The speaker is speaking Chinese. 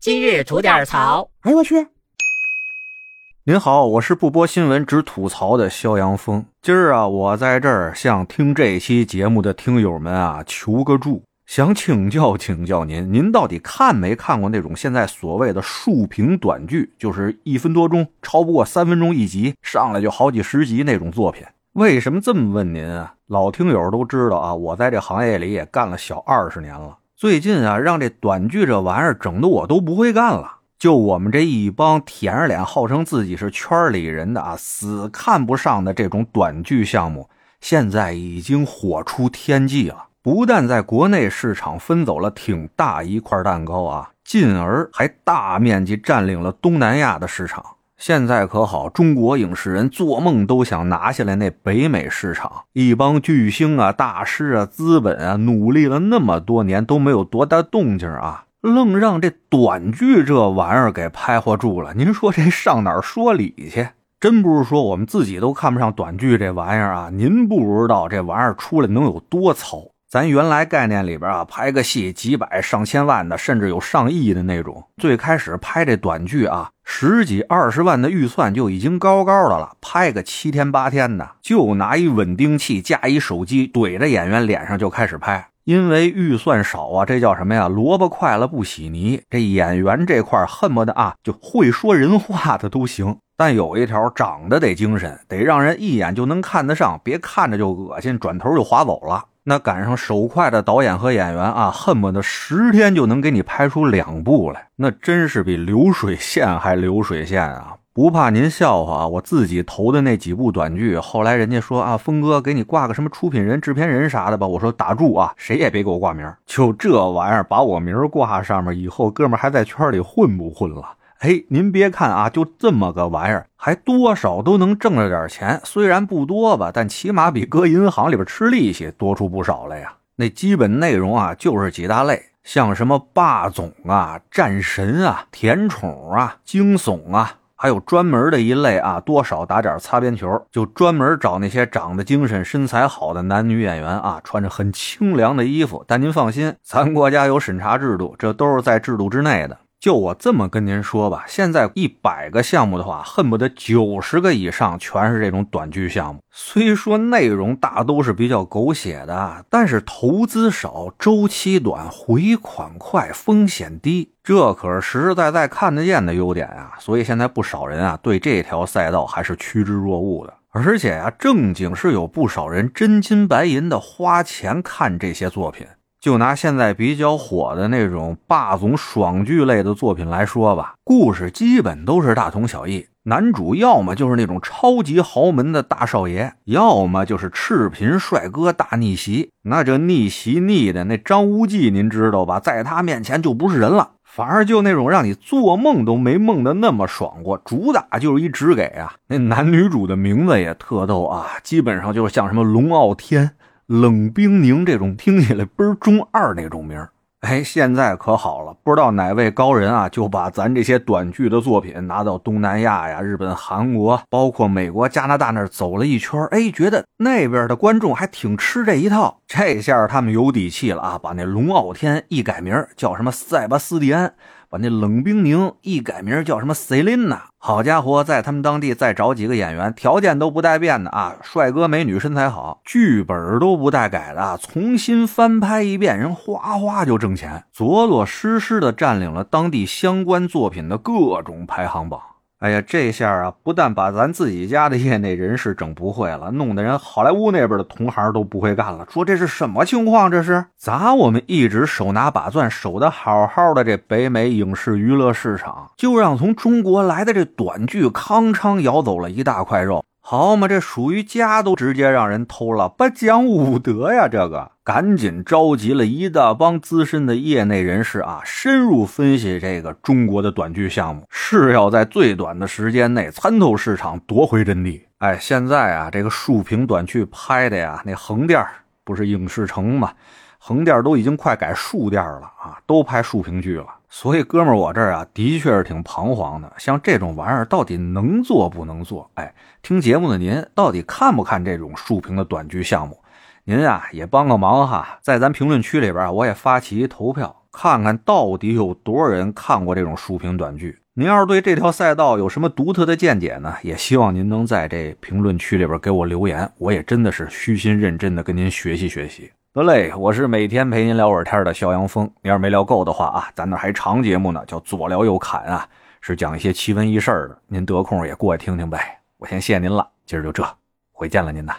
今日吐点槽。哎呦我去！您好，我是不播新闻只吐槽的肖阳峰。今儿啊，我在这儿向听这期节目的听友们啊求个助，想请教请教您，您到底看没看过那种现在所谓的竖屏短剧，就是一分多钟，超不过三分钟一集，上来就好几十集那种作品？为什么这么问您啊？老听友都知道啊，我在这行业里也干了小二十年了。最近啊，让这短剧这玩意儿整的我都不会干了。就我们这一帮舔着脸号称自己是圈里人的啊，死看不上的这种短剧项目，现在已经火出天际了。不但在国内市场分走了挺大一块蛋糕啊，进而还大面积占领了东南亚的市场。现在可好，中国影视人做梦都想拿下来那北美市场。一帮巨星啊、大师啊、资本啊，努力了那么多年都没有多大动静啊。愣让这短剧这玩意儿给拍活住了，您说这上哪儿说理去？真不是说我们自己都看不上短剧这玩意儿啊，您不知道这玩意儿出来能有多糙。咱原来概念里边啊，拍个戏几百上千万的，甚至有上亿的那种。最开始拍这短剧啊，十几二十万的预算就已经高高的了，拍个七天八天的，就拿一稳定器加一手机怼着演员脸上就开始拍。因为预算少啊，这叫什么呀？萝卜快了不洗泥。这演员这块恨不得啊，就会说人话的都行。但有一条，长得得精神，得让人一眼就能看得上，别看着就恶心，转头就划走了。那赶上手快的导演和演员啊，恨不得十天就能给你拍出两部来，那真是比流水线还流水线啊！不怕您笑话啊！我自己投的那几部短剧，后来人家说啊，峰哥给你挂个什么出品人、制片人啥的吧。我说打住啊，谁也别给我挂名。就这玩意儿，把我名挂上面以后，哥们还在圈里混不混了？哎，您别看啊，就这么个玩意儿，还多少都能挣着点钱。虽然不多吧，但起码比搁银行里边吃利息多出不少来呀。那基本内容啊，就是几大类，像什么霸总啊、战神啊、甜宠啊、惊悚啊。还有专门的一类啊，多少打点擦边球，就专门找那些长得精神、身材好的男女演员啊，穿着很清凉的衣服。但您放心，咱国家有审查制度，这都是在制度之内的。就我这么跟您说吧，现在一百个项目的话，恨不得九十个以上全是这种短剧项目。虽说内容大都是比较狗血的，但是投资少、周期短、回款快、风险低，这可是实实在在看得见的优点啊！所以现在不少人啊，对这条赛道还是趋之若鹜的。而且啊，正经是有不少人真金白银的花钱看这些作品。就拿现在比较火的那种霸总爽剧类的作品来说吧，故事基本都是大同小异。男主要么就是那种超级豪门的大少爷，要么就是赤贫帅哥大逆袭。那这逆袭逆的那张无忌，您知道吧？在他面前就不是人了，反而就那种让你做梦都没梦的那么爽过。主打就是一直给啊，那男女主的名字也特逗啊，基本上就是像什么龙傲天。冷冰凝这种听起来倍儿中二那种名儿哎，现在可好了，不知道哪位高人啊，就把咱这些短剧的作品拿到东南亚呀、日本、韩国，包括美国、加拿大那儿走了一圈哎，觉得那边的观众还挺吃这一套。这下他们有底气了啊，把那龙傲天一改名叫什么塞巴斯蒂安。把那冷冰凝一改名叫什么 Selina，好家伙，在他们当地再找几个演员，条件都不带变的啊，帅哥美女，身材好，剧本都不带改的，重新翻拍一遍，人哗哗就挣钱，着落实实的占领了当地相关作品的各种排行榜。哎呀，这下啊，不但把咱自己家的业内人士整不会了，弄得人好莱坞那边的同行都不会干了。说这是什么情况？这是咋？我们一直手拿把攥守得好好的这北美影视娱乐市场，就让从中国来的这短剧康昌咬走了一大块肉。好嘛，这属于家都直接让人偷了，不讲武德呀！这个赶紧召集了一大帮资深的业内人士啊，深入分析这个中国的短剧项目，是要在最短的时间内参透市场，夺回阵地。哎，现在啊，这个竖屏短剧拍的呀，那横店不是影视城吗？横店都已经快改竖店了啊，都拍竖屏剧了。所以，哥们儿，我这儿啊，的确是挺彷徨的。像这种玩意儿，到底能做不能做？哎，听节目的您，到底看不看这种竖屏的短剧项目？您啊，也帮个忙哈，在咱评论区里边，我也发起一投票，看看到底有多少人看过这种竖屏短剧。您要是对这条赛道有什么独特的见解呢？也希望您能在这评论区里边给我留言，我也真的是虚心认真的跟您学习学习。得嘞，我是每天陪您聊会儿天的肖阳峰。你要是没聊够的话啊，咱那还长节目呢，叫左聊右侃啊，是讲一些奇闻异事的。您得空也过来听听呗。我先谢您了，今儿就这，回见了您呐。